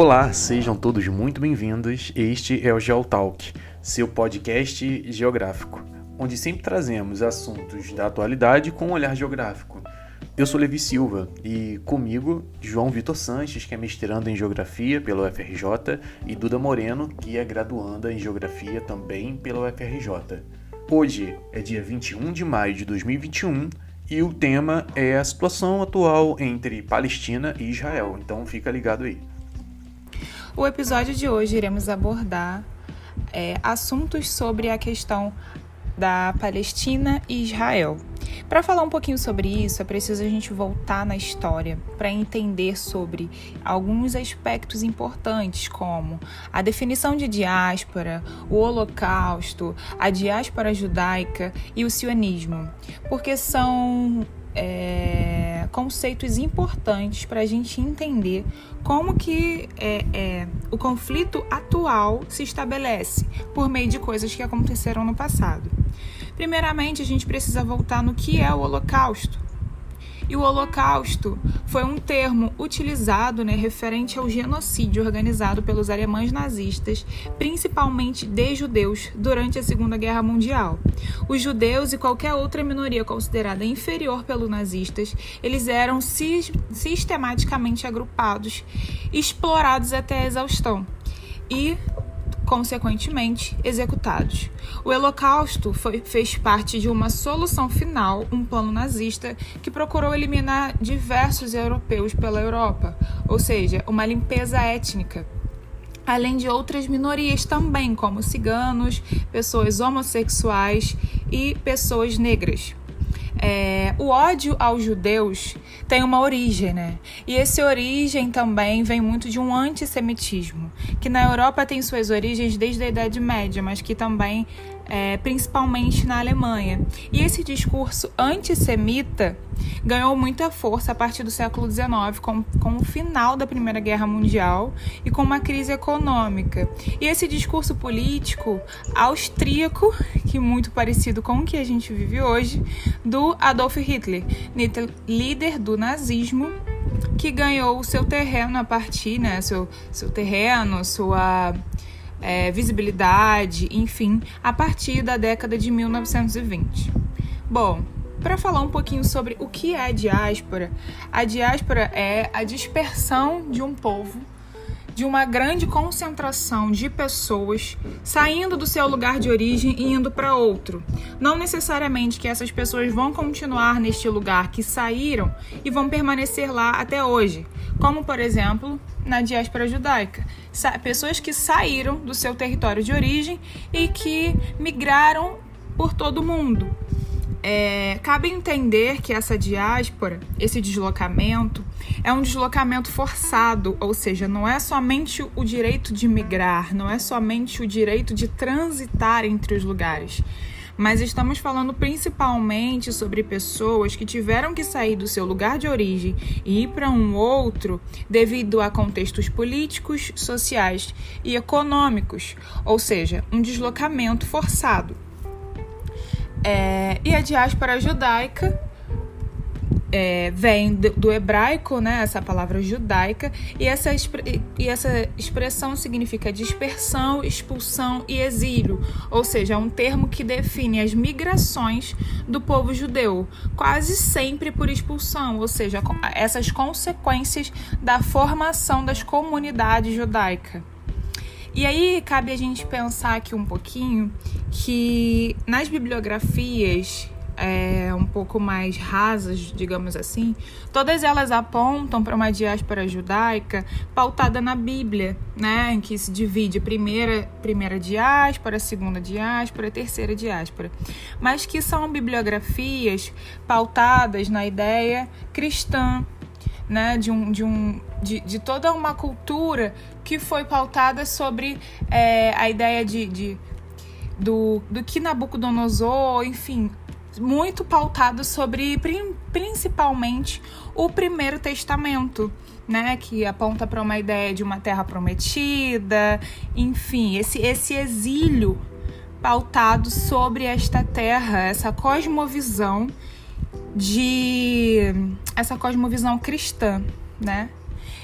Olá, sejam todos muito bem-vindos. Este é o GeoTalk, seu podcast geográfico, onde sempre trazemos assuntos da atualidade com um olhar geográfico. Eu sou Levi Silva e comigo João Vitor Sanches, que é mestrando em Geografia pela UFRJ, e Duda Moreno, que é graduanda em Geografia também pela UFRJ. Hoje é dia 21 de maio de 2021 e o tema é a situação atual entre Palestina e Israel, então fica ligado aí. O episódio de hoje iremos abordar é, assuntos sobre a questão da Palestina e Israel. Para falar um pouquinho sobre isso, é preciso a gente voltar na história para entender sobre alguns aspectos importantes, como a definição de diáspora, o Holocausto, a diáspora judaica e o sionismo, porque são é, conceitos importantes para a gente entender como que é, é, o conflito atual se estabelece por meio de coisas que aconteceram no passado. Primeiramente, a gente precisa voltar no que é o Holocausto. E o Holocausto foi um termo utilizado né, referente ao genocídio organizado pelos alemães nazistas, principalmente de judeus, durante a Segunda Guerra Mundial. Os judeus e qualquer outra minoria considerada inferior pelos nazistas, eles eram sistematicamente agrupados, explorados até a exaustão. E consequentemente executados. O Holocausto foi, fez parte de uma solução final, um plano nazista que procurou eliminar diversos europeus pela Europa, ou seja, uma limpeza étnica além de outras minorias também, como ciganos, pessoas homossexuais e pessoas negras. É, o ódio aos judeus tem uma origem, né? E essa origem também vem muito de um antissemitismo, que na Europa tem suas origens desde a Idade Média, mas que também é, principalmente na Alemanha. E esse discurso antissemita ganhou muita força a partir do século XIX, com, com o final da Primeira Guerra Mundial e com uma crise econômica. E esse discurso político austríaco, que muito parecido com o que a gente vive hoje, do Adolf Hitler, líder do nazismo, que ganhou o seu terreno a partir, né, seu, seu terreno, sua é, visibilidade, enfim, a partir da década de 1920. Bom, para falar um pouquinho sobre o que é a diáspora, a diáspora é a dispersão de um povo de uma grande concentração de pessoas saindo do seu lugar de origem e indo para outro. Não necessariamente que essas pessoas vão continuar neste lugar que saíram e vão permanecer lá até hoje, como por exemplo na diáspora judaica, pessoas que saíram do seu território de origem e que migraram por todo o mundo. É, cabe entender que essa diáspora, esse deslocamento, é um deslocamento forçado, ou seja, não é somente o direito de migrar, não é somente o direito de transitar entre os lugares, mas estamos falando principalmente sobre pessoas que tiveram que sair do seu lugar de origem e ir para um outro devido a contextos políticos, sociais e econômicos, ou seja, um deslocamento forçado. É, e a diáspora judaica é, vem do, hebraico, né, essa palavra judaica, e essa, e essa expressão significa dispersão, expulsão e exílio, ou seja, é um termo que define as migrações do povo judeu, quase sempre por expulsão, ou seja, essas consequências da formação das comunidades judaicas. E aí cabe a gente pensar aqui um pouquinho que nas bibliografias é, um pouco mais rasas, digamos assim, todas elas apontam para uma diáspora judaica pautada na Bíblia, né, em que se divide primeira, primeira diáspora, segunda diáspora, terceira diáspora, mas que são bibliografias pautadas na ideia cristã, né, de, um, de, um, de, de toda uma cultura que foi pautada sobre é, a ideia de, de do, do que Nabucodonosor, enfim, muito pautado sobre principalmente o Primeiro Testamento, né, que aponta para uma ideia de uma terra prometida, enfim, esse esse exílio pautado sobre esta terra, essa cosmovisão de essa cosmovisão cristã, né?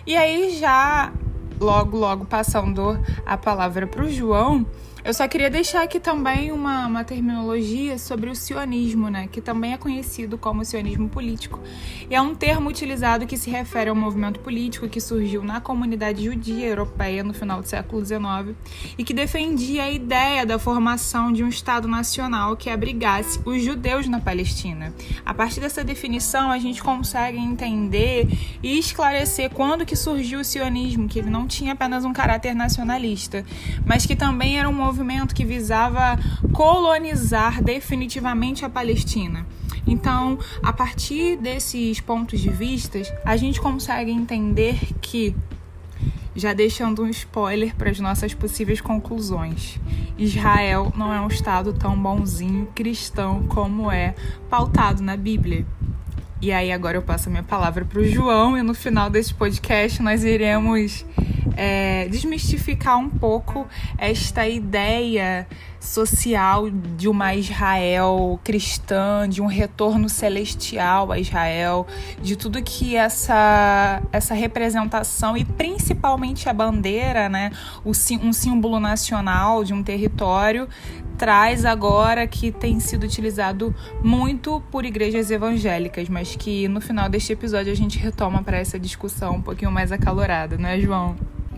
E aí já logo, logo passando a palavra para o João, eu só queria deixar aqui também uma, uma terminologia sobre o sionismo, né, que também é conhecido como sionismo político. E é um termo utilizado que se refere ao movimento político que surgiu na comunidade judia europeia no final do século XIX e que defendia a ideia da formação de um Estado nacional que abrigasse os judeus na Palestina. A partir dessa definição, a gente consegue entender e esclarecer quando que surgiu o sionismo, que ele não tinha apenas um caráter nacionalista, mas que também era um movimento movimento que visava colonizar definitivamente a Palestina. Então, a partir desses pontos de vista, a gente consegue entender que, já deixando um spoiler para as nossas possíveis conclusões, Israel não é um Estado tão bonzinho cristão como é pautado na Bíblia. E aí, agora eu passo a minha palavra para o João, e no final desse podcast nós iremos é, desmistificar um pouco esta ideia social de uma Israel cristã, de um retorno celestial a Israel, de tudo que essa, essa representação e principalmente a bandeira, né, um símbolo nacional de um território, traz agora que tem sido utilizado muito por igrejas evangélicas, mas que no final deste episódio a gente retoma para essa discussão um pouquinho mais acalorada, não é, João?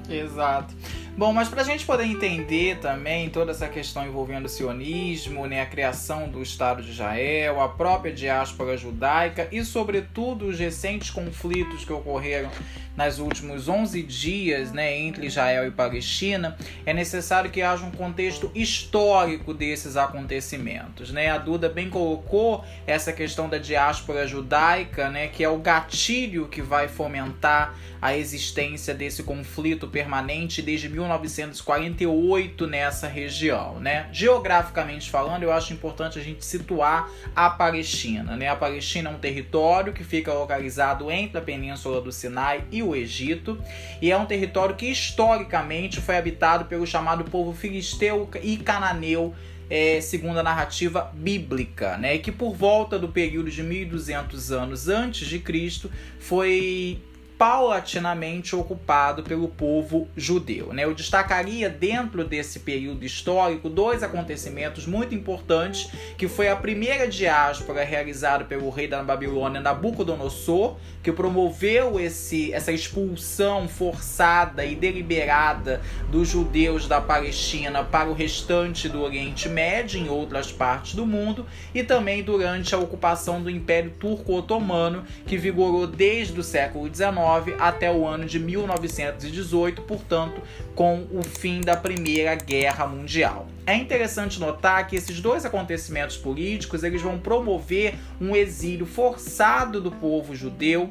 Exato. Bom, mas para a gente poder entender também toda essa questão envolvendo o sionismo, né, a criação do Estado de Israel, a própria diáspora judaica e, sobretudo, os recentes conflitos que ocorreram nos últimos 11 dias né, entre Israel e Palestina, é necessário que haja um contexto histórico desses acontecimentos. Né? A Duda bem colocou essa questão da diáspora judaica, né, que é o gatilho que vai fomentar a existência desse conflito permanente desde 1948 nessa região. Né? Geograficamente falando, eu acho importante a gente situar a Palestina. Né? A Palestina é um território que fica localizado entre a Península do Sinai e o Egito, e é um território que historicamente foi habitado pelo chamado povo filisteu e cananeu. É, segundo a narrativa bíblica, né, que por volta do período de 1200 anos antes de Cristo foi paulatinamente ocupado pelo povo judeu. Né? Eu destacaria dentro desse período histórico dois acontecimentos muito importantes, que foi a primeira diáspora realizada pelo rei da Babilônia Nabucodonosor, que promoveu esse, essa expulsão forçada e deliberada dos judeus da Palestina para o restante do Oriente Médio em outras partes do mundo, e também durante a ocupação do Império Turco-Otomano, que vigorou desde o século XIX até o ano de 1918, portanto, com o fim da Primeira Guerra Mundial. É interessante notar que esses dois acontecimentos políticos eles vão promover um exílio forçado do povo judeu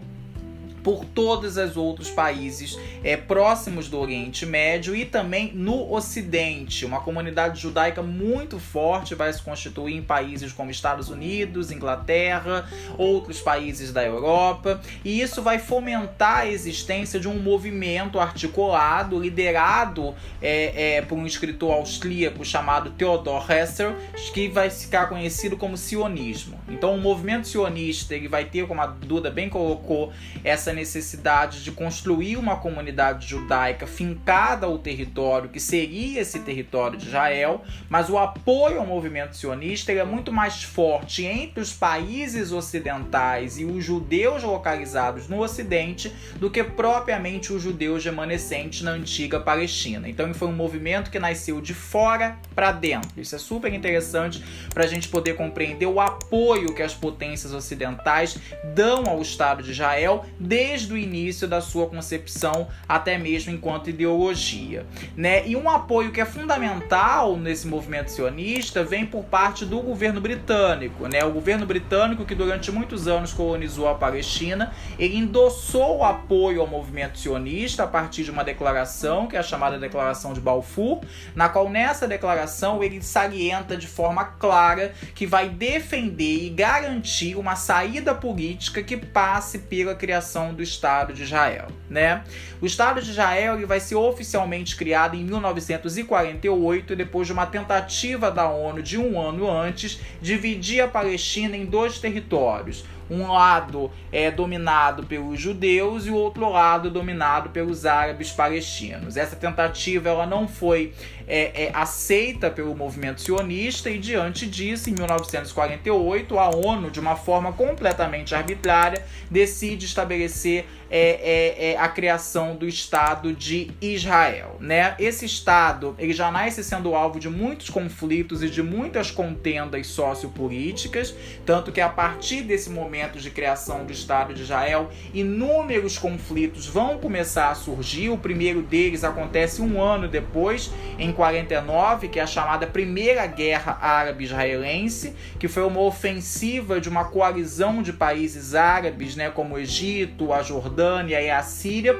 por todos os outros países é, próximos do Oriente Médio e também no Ocidente. Uma comunidade judaica muito forte vai se constituir em países como Estados Unidos, Inglaterra, outros países da Europa, e isso vai fomentar a existência de um movimento articulado, liderado é, é, por um escritor austríaco chamado Theodor Hessel, que vai ficar conhecido como sionismo. Então, o movimento sionista ele vai ter, como a Duda bem colocou, essa necessidade de construir uma comunidade judaica fincada ao território que seria esse território de Israel, mas o apoio ao movimento sionista é muito mais forte entre os países ocidentais e os judeus localizados no ocidente do que propriamente os judeus remanescentes na antiga Palestina. Então foi um movimento que nasceu de fora para dentro. Isso é super interessante para a gente poder compreender o apoio que as potências ocidentais dão ao Estado de Israel desde o início da sua concepção, até mesmo enquanto ideologia. Né? E um apoio que é fundamental nesse movimento sionista vem por parte do governo britânico. Né? O governo britânico, que durante muitos anos colonizou a Palestina, ele endossou o apoio ao movimento sionista a partir de uma declaração, que é a chamada Declaração de Balfour, na qual nessa declaração ele salienta de forma clara que vai defender e garantir uma saída política que passe pela criação do Estado de Israel, né? O Estado de Israel ele vai ser oficialmente criado em 1948, depois de uma tentativa da ONU de um ano antes dividir a Palestina em dois territórios, um lado é dominado pelos judeus e o outro lado dominado pelos árabes palestinos. Essa tentativa ela não foi é, é, aceita pelo movimento sionista e diante disso, em 1948, a ONU, de uma forma completamente arbitrária, decide estabelecer é, é, é, a criação do Estado de Israel. Né? Esse Estado ele já nasce sendo alvo de muitos conflitos e de muitas contendas sociopolíticas, tanto que a partir desse momento de criação do Estado de Israel, inúmeros conflitos vão começar a surgir. O primeiro deles acontece um ano depois, em 49, que é a chamada Primeira Guerra Árabe-Israelense, que foi uma ofensiva de uma coalizão de países árabes, né, como o Egito, a Jordânia e a Síria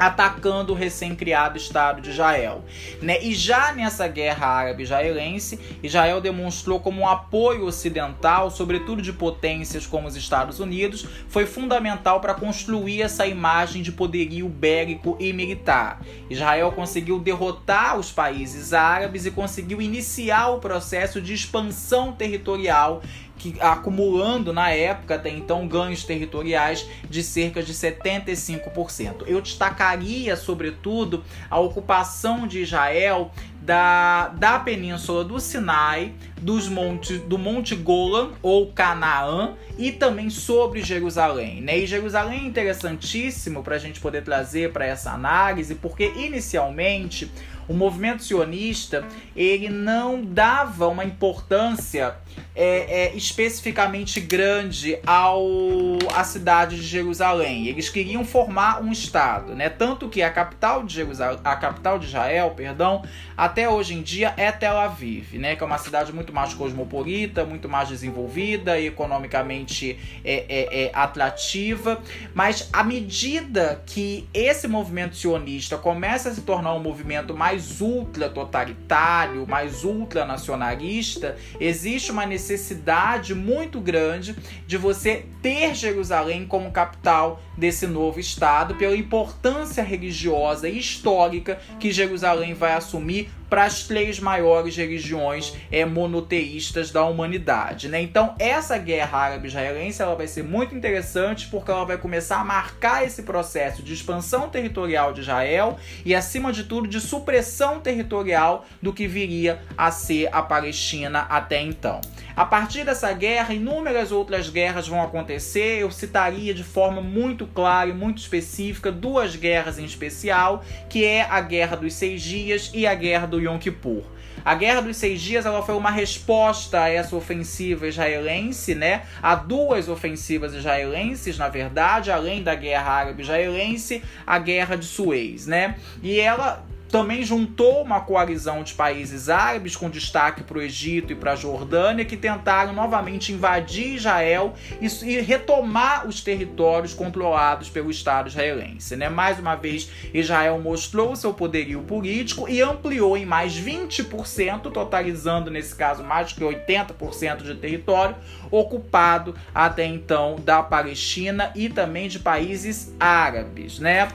atacando o recém-criado Estado de Israel. Né? E já nessa guerra árabe-israelense, Israel demonstrou como um apoio ocidental, sobretudo de potências como os Estados Unidos, foi fundamental para construir essa imagem de poderio bélico e militar. Israel conseguiu derrotar os países árabes e conseguiu iniciar o processo de expansão territorial que, acumulando na época até então ganhos territoriais de cerca de 75%. Eu destacaria, sobretudo, a ocupação de Israel da, da península do Sinai, dos montes, do Monte Golan ou Canaã e também sobre Jerusalém. Né? E Jerusalém é interessantíssimo para a gente poder trazer para essa análise, porque inicialmente o movimento sionista ele não dava uma importância é, é, especificamente grande ao à cidade de Jerusalém. Eles queriam formar um estado, né? Tanto que a capital de Jerusalém, a capital de Israel, perdão, até hoje em dia é Tel Aviv, né? Que é uma cidade muito mais cosmopolita, muito mais desenvolvida e economicamente é, é, é atrativa. Mas à medida que esse movimento sionista começa a se tornar um movimento mais ultra totalitário, mais ultranacionalista, existe uma necessidade muito grande de você ter Jerusalém como capital desse novo estado, pela importância religiosa e histórica que Jerusalém vai assumir para as três maiores religiões é, monoteístas da humanidade. Né? Então, essa guerra árabe-israelense vai ser muito interessante porque ela vai começar a marcar esse processo de expansão territorial de Israel e, acima de tudo, de supressão territorial do que viria a ser a Palestina até então. A partir dessa guerra, inúmeras outras guerras vão acontecer. Eu citaria de forma muito clara e muito específica duas guerras em especial, que é a Guerra dos Seis Dias e a Guerra do Yom Kippur. A Guerra dos Seis Dias ela foi uma resposta a essa ofensiva israelense, né? A duas ofensivas israelenses, na verdade, além da Guerra Árabe-Israelense, a Guerra de Suez, né? E ela também juntou uma coalizão de países árabes, com destaque para o Egito e para a Jordânia, que tentaram novamente invadir Israel e, retomar os territórios controlados pelo Estado israelense. Né? Mais uma vez, Israel mostrou seu poderio político e ampliou em mais 20%, totalizando nesse caso mais que 80% de território ocupado até então da Palestina e também de países árabes. Né?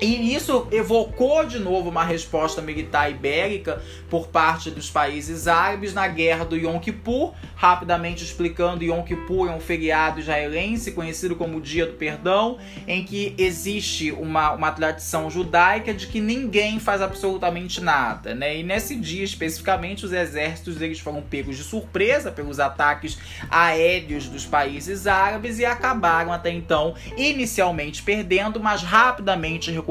E isso evocou de novo uma resposta militar ibérica por parte dos países árabes na guerra do Yom Kippur. Rapidamente explicando, Yom Kippur é um feriado israelense conhecido como Dia do Perdão, em que existe uma, uma tradição judaica de que ninguém faz absolutamente nada. Né? E nesse dia, especificamente, os exércitos eles foram pegos de surpresa pelos ataques aéreos dos países árabes e acabaram até então inicialmente perdendo, mas rapidamente recuperando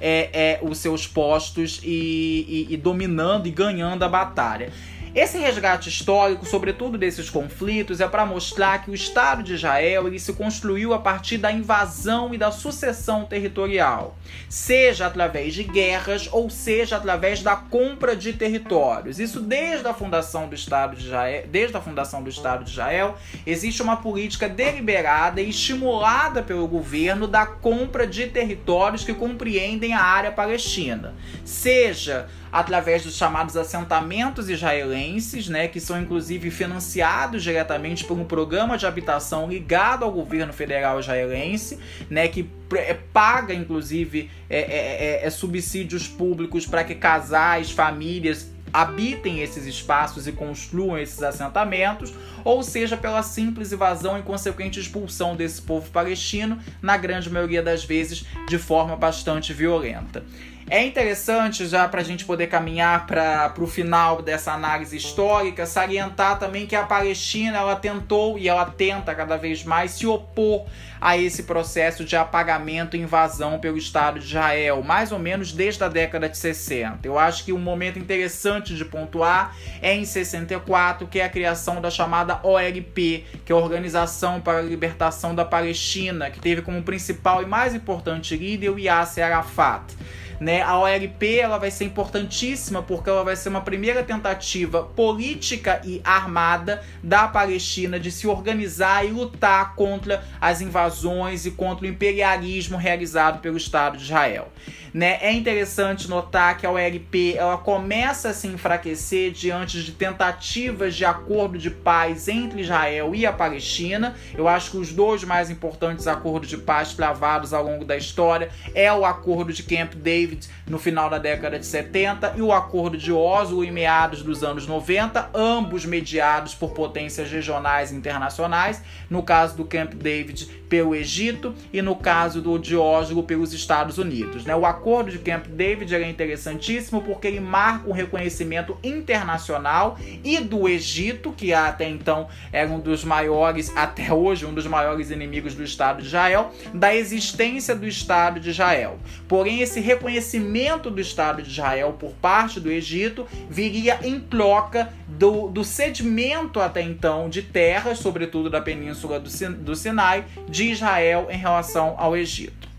é, é, os seus postos e, e, e dominando e ganhando a batalha. Esse resgate histórico, sobretudo desses conflitos, é para mostrar que o Estado de Israel ele se construiu a partir da invasão e da sucessão territorial, seja através de guerras ou seja através da compra de territórios. Isso desde a fundação do Estado de Israel, desde a fundação do Estado de Israel, existe uma política deliberada e estimulada pelo governo da compra de territórios que compreendem a área palestina, seja através dos chamados assentamentos israelenses, né, que são inclusive financiados diretamente por um programa de habitação ligado ao governo federal israelense, né, que é, paga inclusive é, é, é, é subsídios públicos para que casais, famílias habitem esses espaços e construam esses assentamentos, ou seja, pela simples invasão e consequente expulsão desse povo palestino, na grande maioria das vezes de forma bastante violenta. É interessante, já para a gente poder caminhar para o final dessa análise histórica, salientar também que a Palestina ela tentou e ela tenta cada vez mais se opor a esse processo de apagamento e invasão pelo Estado de Israel, mais ou menos desde a década de 60. Eu acho que um momento interessante de pontuar é em 64, que é a criação da chamada OLP, que é a Organização para a Libertação da Palestina, que teve como principal e mais importante líder o Yasser Arafat. Né? A OLP ela vai ser importantíssima porque ela vai ser uma primeira tentativa política e armada da Palestina de se organizar e lutar contra as invasões e contra o imperialismo realizado pelo Estado de Israel. Né? É interessante notar que a OLP ela começa a se enfraquecer diante de tentativas de acordo de paz entre Israel e a Palestina. Eu acho que os dois mais importantes acordos de paz travados ao longo da história é o acordo de Camp David no final da década de 70 e o acordo de Oslo em meados dos anos 90, ambos mediados por potências regionais e internacionais. No caso do Camp David pelo Egito e no caso do de Oslo pelos Estados Unidos. Né? O acordo de Camp David é interessantíssimo porque ele marca um reconhecimento internacional e do Egito, que até então era um dos maiores, até hoje, um dos maiores inimigos do Estado de Israel, da existência do Estado de Israel. Porém, esse reconhecimento do Estado de Israel por parte do Egito viria em troca do, do sedimento até então de terras, sobretudo da península do, do Sinai, de Israel em relação ao Egito.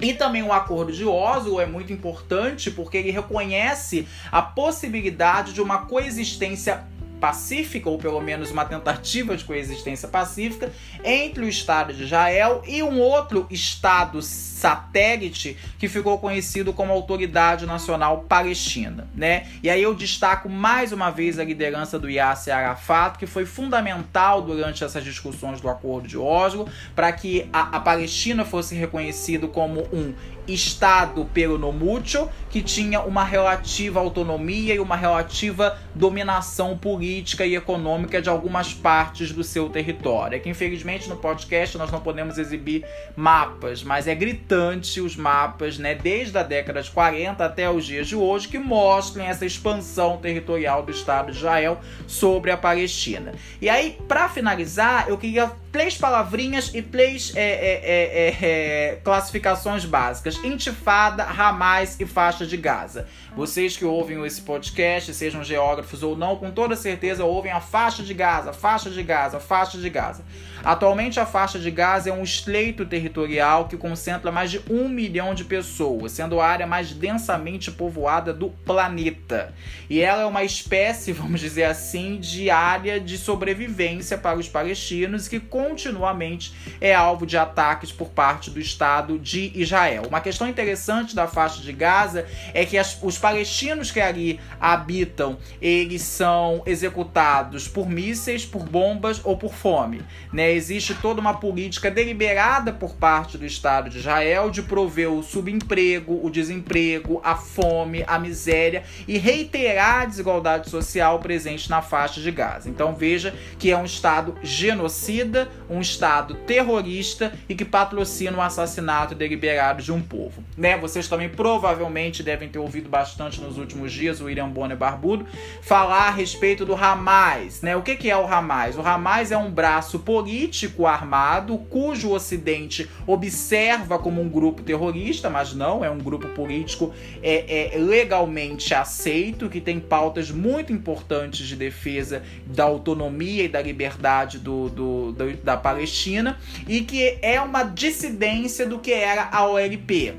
E também o acordo de Oslo é muito importante porque ele reconhece a possibilidade de uma coexistência pacífica, ou pelo menos uma tentativa de coexistência pacífica, entre o Estado de Israel e um outro Estado satélite que ficou conhecido como Autoridade Nacional Palestina, né? E aí eu destaco mais uma vez a liderança do Yasser Arafat, que foi fundamental durante essas discussões do Acordo de Oslo para que a, a Palestina fosse reconhecido como um Estado pelo no mútuo, que tinha uma relativa autonomia e uma relativa dominação política e econômica de algumas partes do seu território. É que infelizmente no podcast nós não podemos exibir mapas, mas é gritante os mapas, né, desde a década de 40 até os dias de hoje, que mostram essa expansão territorial do Estado de Israel sobre a Palestina. E aí, para finalizar, eu queria três palavrinhas e três é, é, é, é, classificações básicas: Intifada, Ramais e Faixa de Gaza. Vocês que ouvem esse podcast, sejam geógrafos ou não, com toda certeza ouvem a faixa de Gaza, faixa de Gaza, faixa de Gaza. Atualmente, a faixa de Gaza é um estreito territorial que concentra mais de um milhão de pessoas, sendo a área mais densamente povoada do planeta. E ela é uma espécie, vamos dizer assim, de área de sobrevivência para os palestinos que continuamente é alvo de ataques por parte do Estado de Israel. Uma questão interessante da faixa de Gaza é que as, os palestinos que ali habitam, eles são executados por mísseis, por bombas ou por fome. Né? Existe toda uma política deliberada por parte do Estado de Israel de prover o subemprego, o desemprego, a fome, a miséria e reiterar a desigualdade social presente na faixa de Gaza. Então veja que é um Estado genocida, um Estado terrorista e que patrocina o assassinato deliberado de um povo. Né? Vocês também provavelmente devem ter ouvido bastante nos últimos dias o William Bonner Barbudo falar a respeito do Hamas. Né? O que, que é o Hamas? O Hamas é um braço político armado cujo Ocidente observa como um grupo terrorista, mas não, é um grupo político é, é legalmente aceito, que tem pautas muito importantes de defesa da autonomia e da liberdade do, do, do da Palestina e que é uma dissidência do que era a OLP.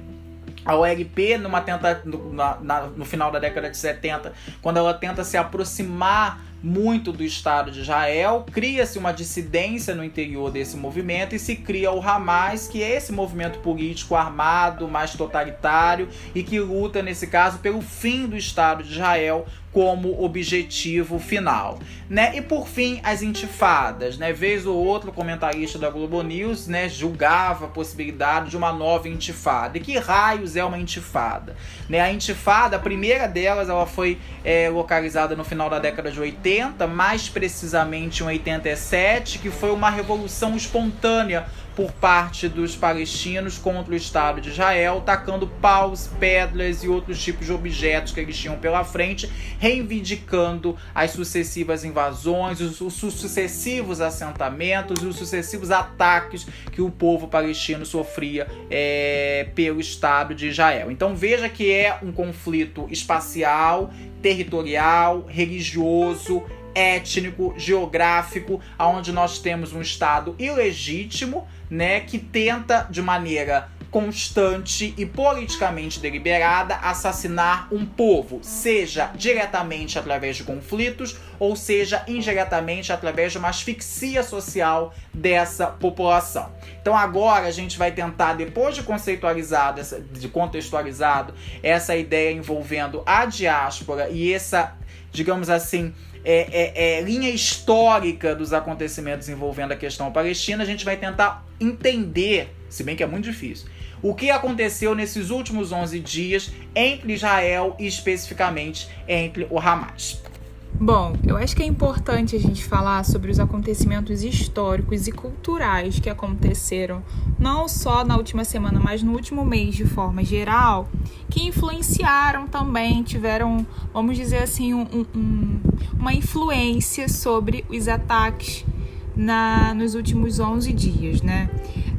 A OLP, numa tenta, no, na, no final da década de 70, quando ela tenta se aproximar muito do Estado de Israel, cria-se uma dissidência no interior desse movimento e se cria o Hamas, que é esse movimento político armado, mais totalitário e que luta, nesse caso, pelo fim do Estado de Israel como objetivo final, né? E por fim, as intifadas, né? Vez ou outro comentarista da Globo News, né, julgava a possibilidade de uma nova intifada. E que raios é uma intifada? Né? A intifada, a primeira delas, ela foi é, localizada no final da década de 80, mais precisamente em 87, que foi uma revolução espontânea por parte dos palestinos contra o Estado de Israel, tacando paus, pedras e outros tipos de objetos que eles tinham pela frente, reivindicando as sucessivas invasões, os, os sucessivos assentamentos os sucessivos ataques que o povo palestino sofria é, pelo Estado de Israel. Então veja que é um conflito espacial, territorial, religioso, étnico, geográfico, onde nós temos um Estado ilegítimo, né, que tenta de maneira constante e politicamente deliberada assassinar um povo, seja diretamente através de conflitos ou seja indiretamente através de uma asfixia social dessa população. Então agora a gente vai tentar depois de conceitualizado, de contextualizado essa ideia envolvendo a diáspora e essa, digamos assim, é, é, é, linha histórica dos acontecimentos envolvendo a questão palestina, a gente vai tentar entender, se bem que é muito difícil, o que aconteceu nesses últimos 11 dias entre Israel e especificamente entre o Hamas. Bom, eu acho que é importante a gente falar sobre os acontecimentos históricos e culturais que aconteceram não só na última semana, mas no último mês de forma geral, que influenciaram também, tiveram, vamos dizer assim, um, um, uma influência sobre os ataques na, nos últimos 11 dias, né?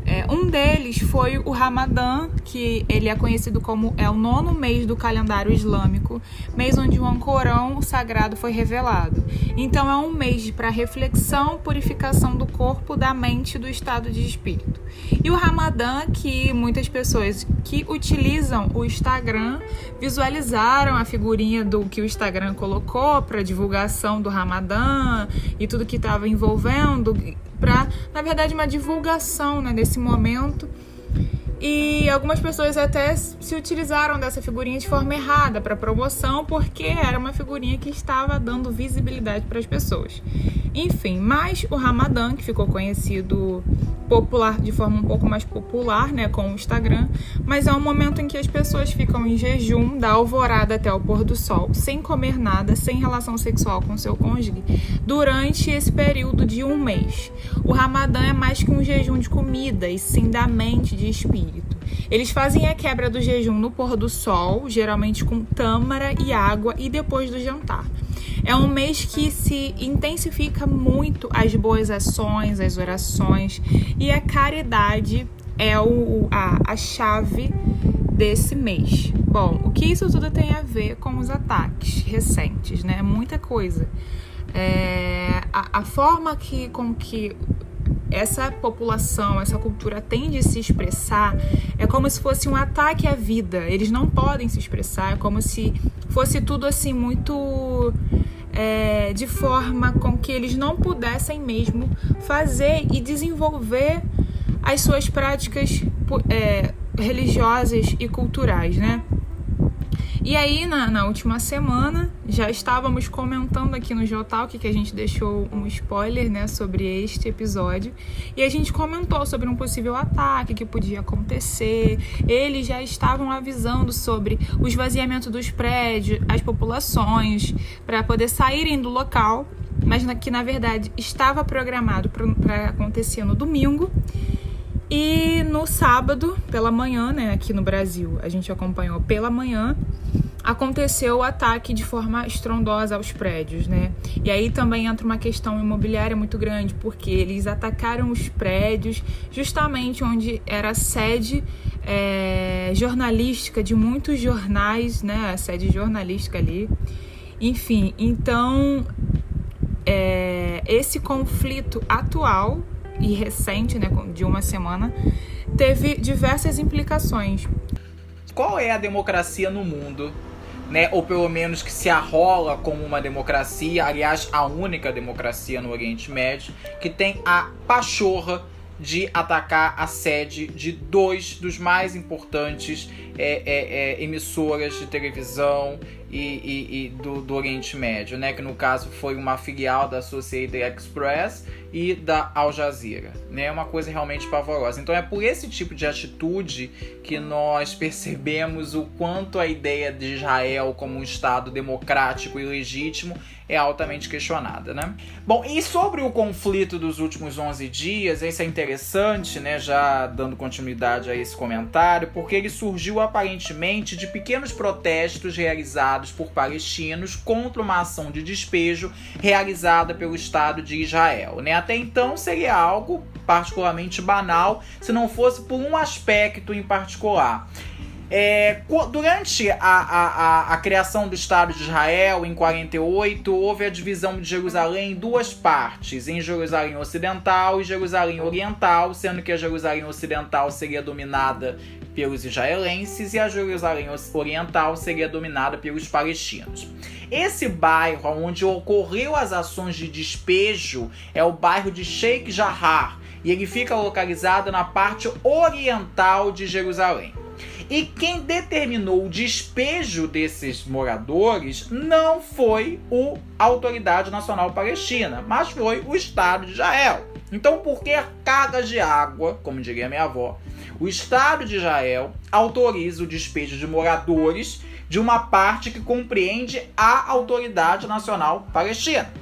É, um deles foi o Ramadã, que ele é conhecido como é o nono mês do calendário islâmico, mês onde o Ancorão sagrado foi revelado. Então é um mês para reflexão, purificação do corpo, da mente e do estado de espírito. E o Ramadã, que muitas pessoas que utilizam o Instagram visualizaram a figurinha do que o Instagram colocou para divulgação do Ramadã e tudo que estava envolvendo para, na verdade, uma divulgação né, desse momento. E algumas pessoas até se utilizaram dessa figurinha de forma errada para promoção, porque era uma figurinha que estava dando visibilidade para as pessoas. Enfim, mas o Ramadã, que ficou conhecido popular de forma um pouco mais popular, né, com o Instagram, mas é um momento em que as pessoas ficam em jejum da alvorada até o pôr do sol, sem comer nada, sem relação sexual com seu cônjuge, durante esse período de um mês. O Ramadã é mais que um jejum de comida, e sim da mente, de espírito. Eles fazem a quebra do jejum no pôr do sol, geralmente com tâmara e água, e depois do jantar. É um mês que se intensifica muito as boas ações, as orações e a caridade é o, a, a chave desse mês. Bom, o que isso tudo tem a ver com os ataques recentes, né? Muita coisa. É, a, a forma que, com que essa população, essa cultura tem de se expressar é como se fosse um ataque à vida. Eles não podem se expressar, é como se fosse tudo assim muito é, de forma com que eles não pudessem mesmo fazer e desenvolver as suas práticas é, religiosas e culturais, né? E aí, na, na, última semana, já estávamos comentando aqui no Geotalk que a gente deixou um spoiler né, sobre este episódio. E a gente comentou sobre um possível ataque que podia acontecer. Eles já estavam avisando sobre o esvaziamento dos prédios, as populações, para poder saírem do local. Mas que na verdade estava programado para acontecer no domingo. E no sábado, pela manhã, né, aqui no Brasil, a gente acompanhou pela manhã, aconteceu o ataque de forma estrondosa aos prédios, né? E aí também entra uma questão imobiliária muito grande, porque eles atacaram os prédios justamente onde era a sede é, jornalística de muitos jornais, né? A sede jornalística ali. Enfim, então é, esse conflito atual e recente, né, de uma semana, teve diversas implicações. Qual é a democracia no mundo? né, ou pelo menos que se arrola como uma democracia, aliás, a única democracia no Oriente Médio, que tem a pachorra de atacar a sede de dois dos mais importantes é, é, é, emissoras de televisão e, e, e do, do, Oriente Médio, né? Que no caso foi uma filial da Associated Express e da Al Jazeera, né? É uma coisa realmente pavorosa. Então é por esse tipo de atitude que nós percebemos o quanto a ideia de Israel como um Estado democrático e legítimo é altamente questionada, né? Bom, e sobre o conflito dos últimos 11 dias, isso é interessante, né? Já dando continuidade a esse comentário, porque ele surgiu aparentemente de pequenos protestos realizados por palestinos contra uma ação de despejo realizada pelo Estado de Israel, né? Até então seria algo particularmente banal se não fosse por um aspecto em particular. É, durante a, a, a, criação do Estado de Israel, em 48, houve a divisão de Jerusalém em duas partes, em Jerusalém Ocidental e Jerusalém Oriental, sendo que a Jerusalém Ocidental seria dominada pelos israelenses e a Jerusalém Oriental seria dominada pelos palestinos. Esse bairro onde ocorreu as ações de despejo é o bairro de Sheikh Jarrah e ele fica localizado na parte oriental de Jerusalém. E quem determinou o despejo desses moradores não foi a Autoridade Nacional Palestina, mas foi o Estado de Israel. Então, por que cargas de água, como diria minha avó, o Estado de Israel autoriza o despejo de moradores de uma parte que compreende a Autoridade Nacional Palestina?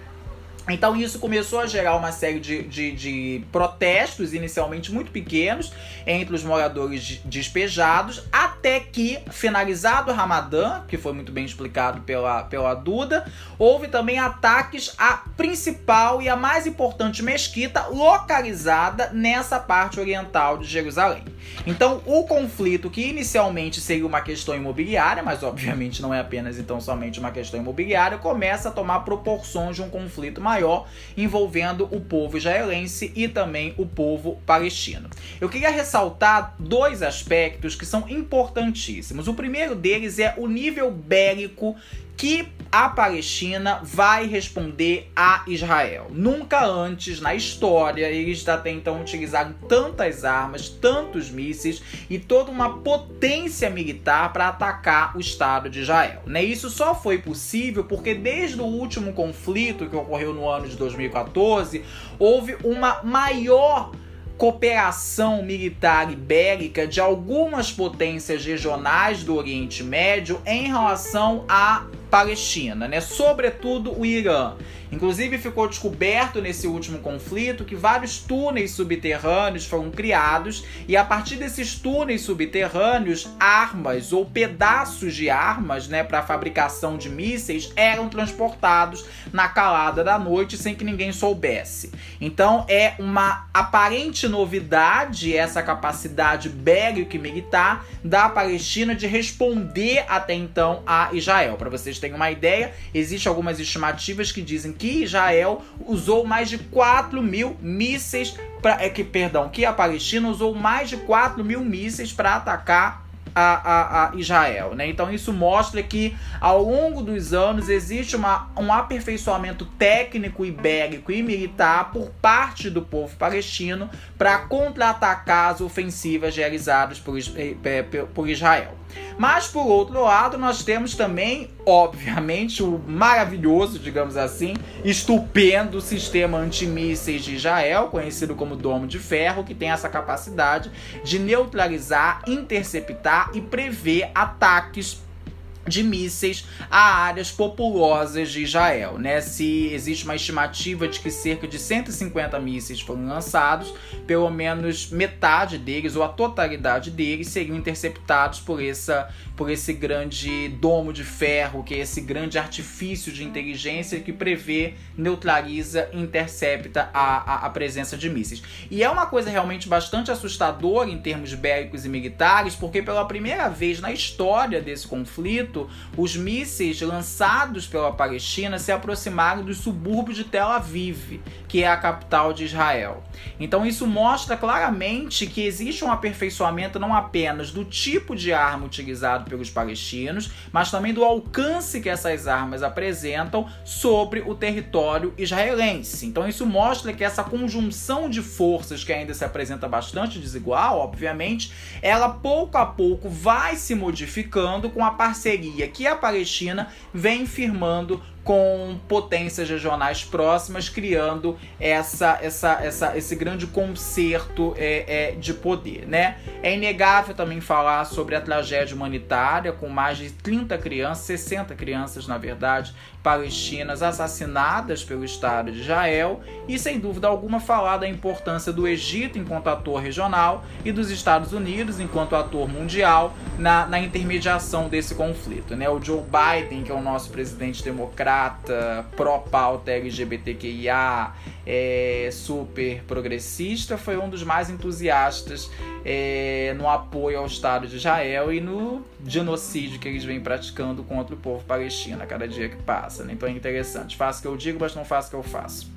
Então isso começou a gerar uma série de, de, de, protestos, inicialmente muito pequenos, entre os moradores despejados, até que, finalizado o Ramadã, que foi muito bem explicado pela, pela Duda, houve também ataques à principal e a mais importante mesquita localizada nessa parte oriental de Jerusalém. Então o conflito, que inicialmente seria uma questão imobiliária, mas obviamente não é apenas então somente uma questão imobiliária, começa a tomar proporções de um conflito maior envolvendo o povo israelense e também o povo palestino. Eu queria ressaltar dois aspectos que são importantíssimos. O primeiro deles é o nível bélico que a Palestina vai responder a Israel. Nunca antes na história eles até então utilizaram tantas armas, tantos mísseis e toda uma potência militar para atacar o Estado de Israel. Né? Isso só foi possível porque desde o último conflito que ocorreu no ano de 2014 houve uma maior cooperação militar e bélica de algumas potências regionais do Oriente Médio em relação à Palestina, né? Sobretudo o Irã. Inclusive ficou descoberto nesse último conflito que vários túneis subterrâneos foram criados e a partir desses túneis subterrâneos, armas ou pedaços de armas, né, para fabricação de mísseis eram transportados na calada da noite sem que ninguém soubesse. Então é uma aparente novidade essa capacidade bélica e militar da Palestina de responder até então a Israel. Para vocês terem uma ideia, existem algumas estimativas que dizem que Israel usou mais de 4 mil mísseis, é, que, perdão, que a Palestina usou mais de 4 mil mísseis para atacar a, a, a, Israel. Né? Então isso mostra que ao longo dos anos existe uma, um aperfeiçoamento técnico bélico e militar por parte do povo palestino para contra-atacar as ofensivas realizadas por, eh, por Israel. Mas por outro lado, nós temos também, obviamente, o maravilhoso, digamos assim, estupendo sistema antimísseis de Israel, conhecido como Domo de Ferro, que tem essa capacidade de neutralizar, interceptar e prever ataques de mísseis a áreas populosas de Israel, né? Se existe uma estimativa de que cerca de 150 mísseis foram lançados, pelo menos metade deles ou a totalidade deles seriam interceptados por essa por esse grande domo de ferro, que é esse grande artifício de inteligência que prevê, neutraliza, intercepta a, a, a presença de mísseis. E é uma coisa realmente bastante assustadora em termos bélicos e militares, porque pela primeira vez na história desse conflito os mísseis lançados pela Palestina se aproximaram dos subúrbios de Tel Aviv, que é a capital de Israel. Então isso mostra claramente que existe um aperfeiçoamento não apenas do tipo de arma utilizado pelos palestinos, mas também do alcance que essas armas apresentam sobre o território israelense. Então isso mostra que essa conjunção de forças que ainda se apresenta bastante desigual, obviamente, ela pouco a pouco vai se modificando com a parceria que a Palestina vem firmando com potências regionais próximas, criando essa, essa, essa, esse grande concerto é, é, de poder. Né? É inegável também falar sobre a tragédia humanitária, com mais de 30 crianças, 60 crianças, na verdade, palestinas assassinadas pelo Estado de Israel, e sem dúvida alguma falar da importância do Egito enquanto ator regional e dos Estados Unidos enquanto ator mundial na, na intermediação desse conflito. Né? O Joe Biden, que é o nosso presidente democrata, pró-pauta LGBTQIA, é, super progressista, foi um dos mais entusiastas é, no apoio ao Estado de Israel e no genocídio que eles vêm praticando contra o povo palestino a cada dia que passa. Né? Então é interessante. Faço o que eu digo, mas não faço o que eu faço.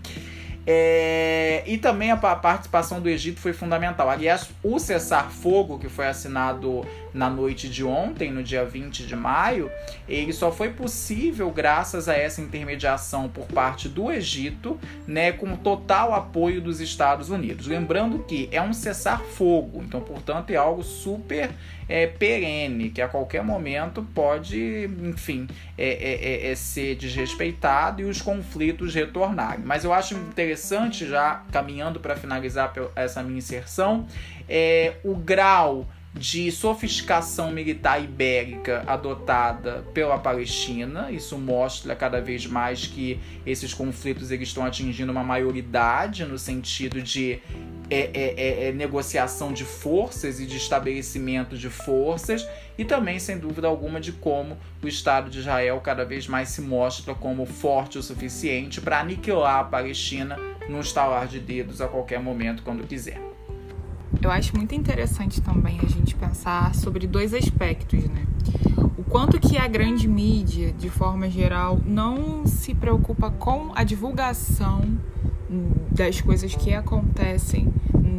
É, e também a participação do Egito foi fundamental. Aliás, o cessar-fogo que foi assinado na noite de ontem, no dia 20 de maio, ele só foi possível graças a essa intermediação por parte do Egito, né, com total apoio dos Estados Unidos. Lembrando que é um cessar-fogo, então, portanto, é algo super é, perene, que a qualquer momento pode, enfim, é, é, é, é ser desrespeitado e os conflitos retornarem. Mas eu acho interessante, já caminhando para finalizar essa minha inserção, é, o grau de sofisticação militar ibérica adotada pela Palestina. Isso mostra cada vez mais que esses conflitos eles estão atingindo uma maioridade no sentido de é, é, é, é, negociação de forças e de estabelecimento de forças, e também, sem dúvida alguma, de como o Estado de Israel cada vez mais se mostra como forte o suficiente para aniquilar a Palestina num estalar de dedos a qualquer momento, quando quiser. Eu acho muito interessante também a gente pensar sobre dois aspectos, né? O quanto que a grande mídia, de forma geral, não se preocupa com a divulgação das coisas que acontecem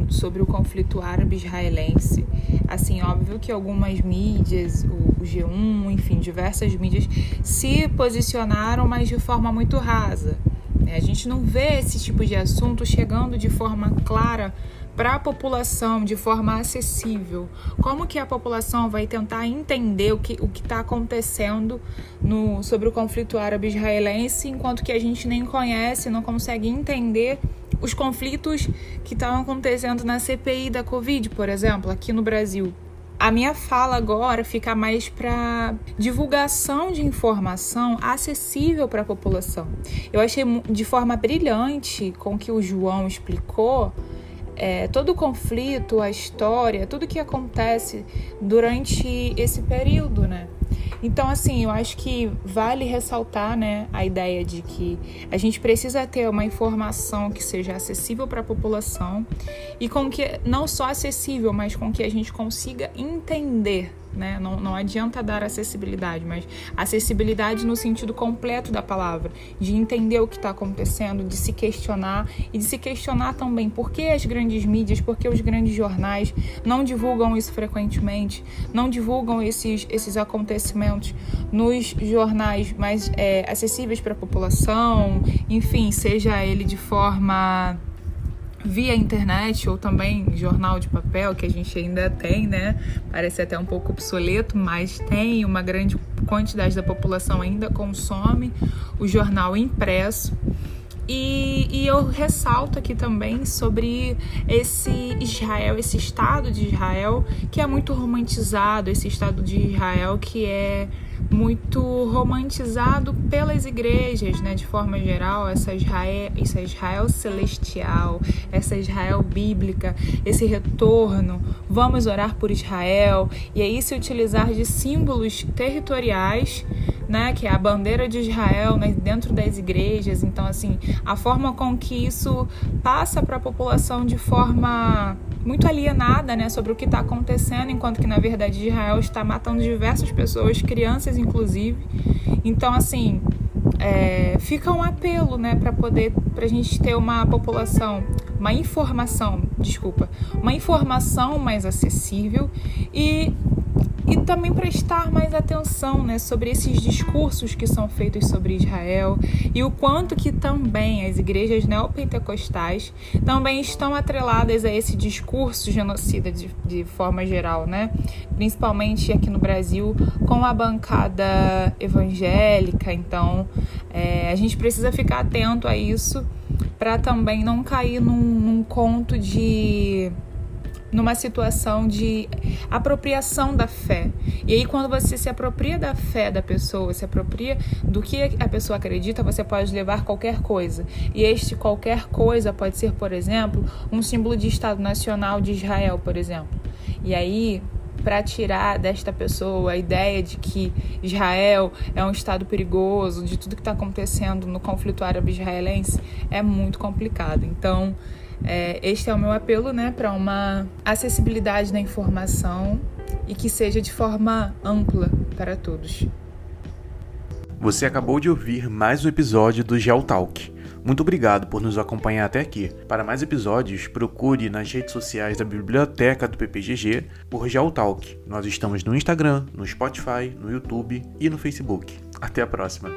sobre o conflito árabe-israelense. Assim, óbvio que algumas mídias, o G1, enfim, diversas mídias se posicionaram, mas de forma muito rasa. Né? A gente não vê esse tipo de assunto chegando de forma clara para a população de forma acessível. Como que a população vai tentar entender o que o está acontecendo no, sobre o conflito árabe-israelense, enquanto que a gente nem conhece, não consegue entender os conflitos que estão acontecendo na CPI da Covid, por exemplo, aqui no Brasil. A minha fala agora fica mais para divulgação de informação acessível para a população. Eu achei de forma brilhante com que o João explicou é, todo o conflito, a história, tudo que acontece durante esse período, né? Então, assim, eu acho que vale ressaltar, né, a ideia de que a gente precisa ter uma informação que seja acessível para a população e com que não só acessível, mas com que a gente consiga entender né? Não, não adianta dar acessibilidade, mas acessibilidade no sentido completo da palavra, de entender o que está acontecendo, de se questionar e de se questionar também por que as grandes mídias, por que os grandes jornais não divulgam isso frequentemente, não divulgam esses, esses acontecimentos nos jornais mais é, acessíveis para a população, enfim, seja ele de forma via internet ou também jornal de papel, que a gente ainda tem, né? Parece até um pouco obsoleto, mas tem uma grande quantidade da população ainda consome o jornal impresso. E, e, eu ressalto aqui também sobre esse Israel, esse Estado de Israel, que é muito romantizado, esse Estado de Israel que é muito romantizado pelas igrejas, né, de forma geral, essa Israel, essa Israel celestial, essa Israel bíblica, esse retorno, vamos orar por Israel, e aí se utilizar de símbolos territoriais, né, que é a bandeira de Israel né, dentro das igrejas. Então, assim, a forma com que isso passa para a população de forma muito alienada né, sobre o que está acontecendo, enquanto que na verdade Israel está matando diversas pessoas, crianças inclusive. Então, assim, é, fica um apelo né, para poder para a gente ter uma população, uma informação, desculpa, uma informação mais acessível e e também prestar mais atenção né, sobre esses discursos que são feitos sobre Israel e o quanto que também as igrejas neopentecostais também estão atreladas a esse discurso genocida de, de forma geral, né? principalmente aqui no Brasil com a bancada evangélica. Então é, a gente precisa ficar atento a isso para também não cair num, num conto de numa situação de apropriação da fé. E aí, quando você se apropria da fé da pessoa, se apropria do que a pessoa acredita, você pode levar qualquer coisa. E este qualquer coisa pode ser, por exemplo, um símbolo de Estado Nacional de Israel, por exemplo. E aí, para tirar desta pessoa a ideia de que Israel é um estado perigoso, de tudo que está acontecendo no conflito árabe-israelense, é muito complicado. Então, é, este é o meu apelo né, para uma acessibilidade da informação e que seja de forma ampla para todos. Você acabou de ouvir mais um episódio do Geotalk. Muito obrigado por nos acompanhar até aqui. Para mais episódios, procure nas redes sociais da Biblioteca do PPGG por Geotalk. Nós estamos no Instagram, no Spotify, no YouTube e no Facebook. Até a próxima!